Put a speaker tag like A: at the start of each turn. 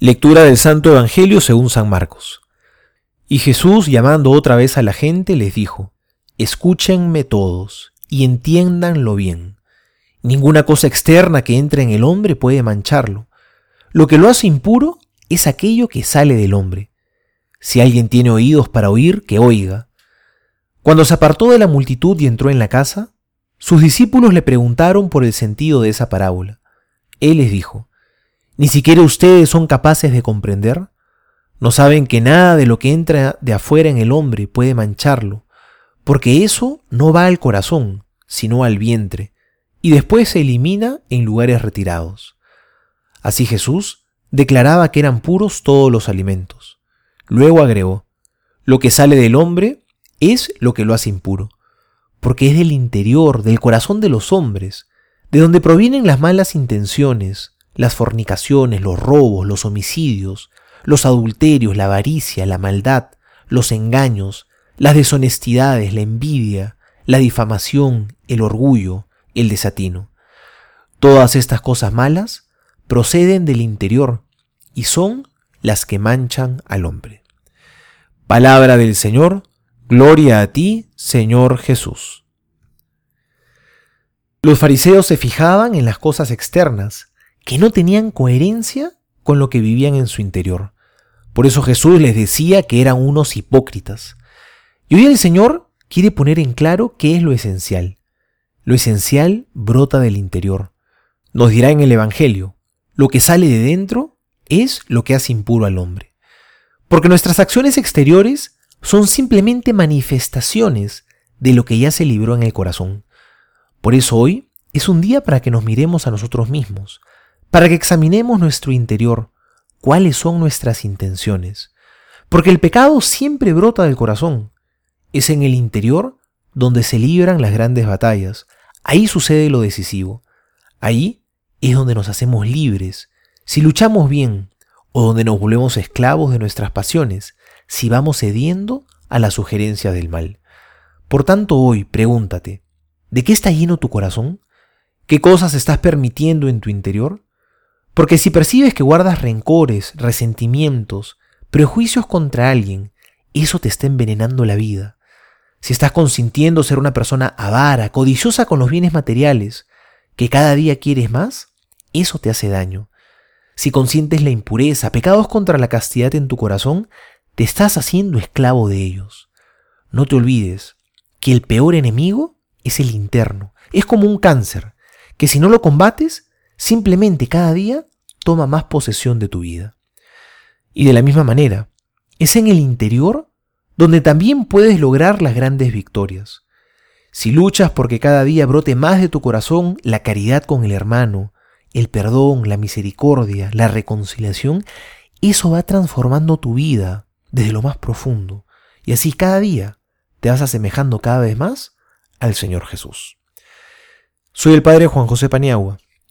A: Lectura del Santo Evangelio según San Marcos. Y Jesús, llamando otra vez a la gente, les dijo, Escúchenme todos y entiéndanlo bien. Ninguna cosa externa que entre en el hombre puede mancharlo. Lo que lo hace impuro es aquello que sale del hombre. Si alguien tiene oídos para oír, que oiga. Cuando se apartó de la multitud y entró en la casa, sus discípulos le preguntaron por el sentido de esa parábola. Él les dijo, ¿Ni siquiera ustedes son capaces de comprender? ¿No saben que nada de lo que entra de afuera en el hombre puede mancharlo? Porque eso no va al corazón, sino al vientre, y después se elimina en lugares retirados. Así Jesús declaraba que eran puros todos los alimentos. Luego agregó, lo que sale del hombre es lo que lo hace impuro, porque es del interior, del corazón de los hombres, de donde provienen las malas intenciones, las fornicaciones, los robos, los homicidios, los adulterios, la avaricia, la maldad, los engaños, las deshonestidades, la envidia, la difamación, el orgullo, el desatino. Todas estas cosas malas proceden del interior y son las que manchan al hombre. Palabra del Señor, gloria a ti, Señor Jesús. Los fariseos se fijaban en las cosas externas, que no tenían coherencia con lo que vivían en su interior. Por eso Jesús les decía que eran unos hipócritas. Y hoy el Señor quiere poner en claro qué es lo esencial. Lo esencial brota del interior. Nos dirá en el Evangelio, lo que sale de dentro es lo que hace impuro al hombre. Porque nuestras acciones exteriores son simplemente manifestaciones de lo que ya se libró en el corazón. Por eso hoy es un día para que nos miremos a nosotros mismos, para que examinemos nuestro interior, cuáles son nuestras intenciones. Porque el pecado siempre brota del corazón. Es en el interior donde se libran las grandes batallas. Ahí sucede lo decisivo. Ahí es donde nos hacemos libres. Si luchamos bien, o donde nos volvemos esclavos de nuestras pasiones, si vamos cediendo a la sugerencia del mal. Por tanto, hoy pregúntate, ¿de qué está lleno tu corazón? ¿Qué cosas estás permitiendo en tu interior? Porque si percibes que guardas rencores, resentimientos, prejuicios contra alguien, eso te está envenenando la vida. Si estás consintiendo ser una persona avara, codiciosa con los bienes materiales, que cada día quieres más, eso te hace daño. Si consientes la impureza, pecados contra la castidad en tu corazón, te estás haciendo esclavo de ellos. No te olvides que el peor enemigo es el interno. Es como un cáncer, que si no lo combates, simplemente cada día toma más posesión de tu vida. Y de la misma manera, es en el interior donde también puedes lograr las grandes victorias. Si luchas porque cada día brote más de tu corazón la caridad con el hermano, el perdón, la misericordia, la reconciliación, eso va transformando tu vida desde lo más profundo. Y así cada día te vas asemejando cada vez más al Señor Jesús. Soy el Padre Juan José Paniagua